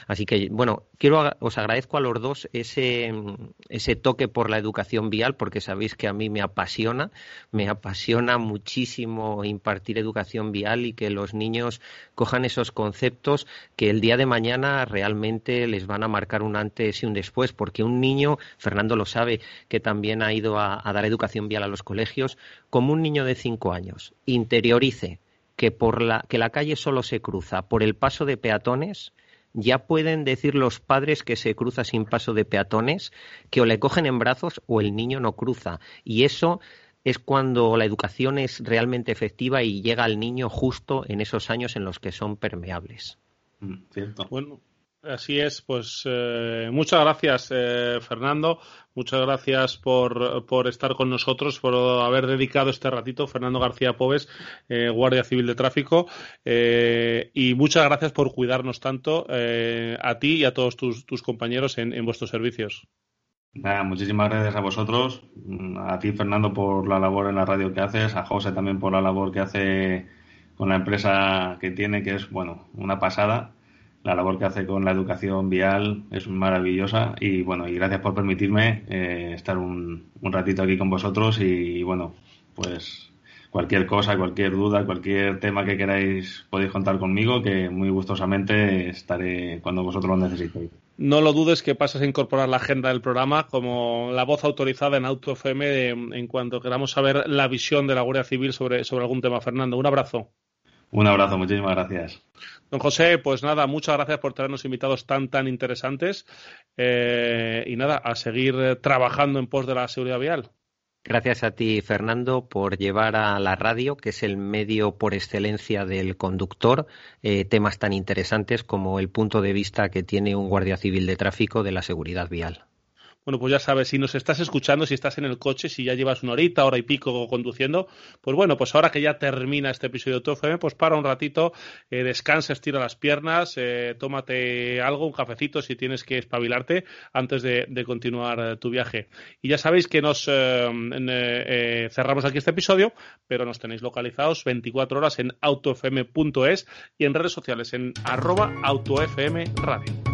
Así que, bueno, quiero os agradezco a los dos ese, ese toque por la educación vial, porque sabéis que a mí me apasiona, me apasiona muchísimo impartir educación vial y que los niños cojan esos conceptos que el día de mañana realmente les van a marcar un antes y un después, porque un niño, Fernando lo sabe, que también ha ido a, dar educación vial a los colegios, como un niño de cinco años, interiorice que, por la, que la calle solo se cruza por el paso de peatones, ya pueden decir los padres que se cruza sin paso de peatones, que o le cogen en brazos o el niño no cruza. Y eso es cuando la educación es realmente efectiva y llega al niño justo en esos años en los que son permeables. Mm, bueno, así es. Pues eh, muchas gracias, eh, Fernando. Muchas gracias por, por, estar con nosotros, por haber dedicado este ratito, Fernando García Pobes, eh, Guardia Civil de Tráfico. y muchas gracias por cuidarnos tanto a ti y a todos tus, tus compañeros en, en vuestros servicios muchísimas gracias a vosotros, a ti Fernando por la labor en la radio que haces, a José también por la labor que hace con la empresa que tiene, que es, bueno, una pasada. La labor que hace con la educación vial es maravillosa y, bueno, y gracias por permitirme eh, estar un, un, ratito aquí con vosotros y, bueno, pues cualquier cosa, cualquier duda, cualquier tema que queráis podéis contar conmigo, que muy gustosamente estaré cuando vosotros lo necesitéis. No lo dudes que pases a incorporar la agenda del programa como la voz autorizada en Auto FM en cuanto queramos saber la visión de la Guardia Civil sobre, sobre algún tema. Fernando, un abrazo. Un abrazo, muchísimas gracias. Don José, pues nada, muchas gracias por traernos invitados tan, tan interesantes. Eh, y nada, a seguir trabajando en pos de la seguridad vial. Gracias a ti, Fernando, por llevar a la radio, que es el medio por excelencia del conductor, eh, temas tan interesantes como el punto de vista que tiene un guardia civil de tráfico de la seguridad vial. Bueno, pues ya sabes, si nos estás escuchando, si estás en el coche, si ya llevas una horita, hora y pico conduciendo, pues bueno, pues ahora que ya termina este episodio de TOFM, pues para un ratito, eh, descansa, estira las piernas, eh, tómate algo, un cafecito si tienes que espabilarte antes de, continuar eh, tu viaje. Y ya sabéis que nos cerramos aquí este episodio, pero nos tenéis localizados 24 horas en autofm.es y en redes sociales en arroba autofmradio.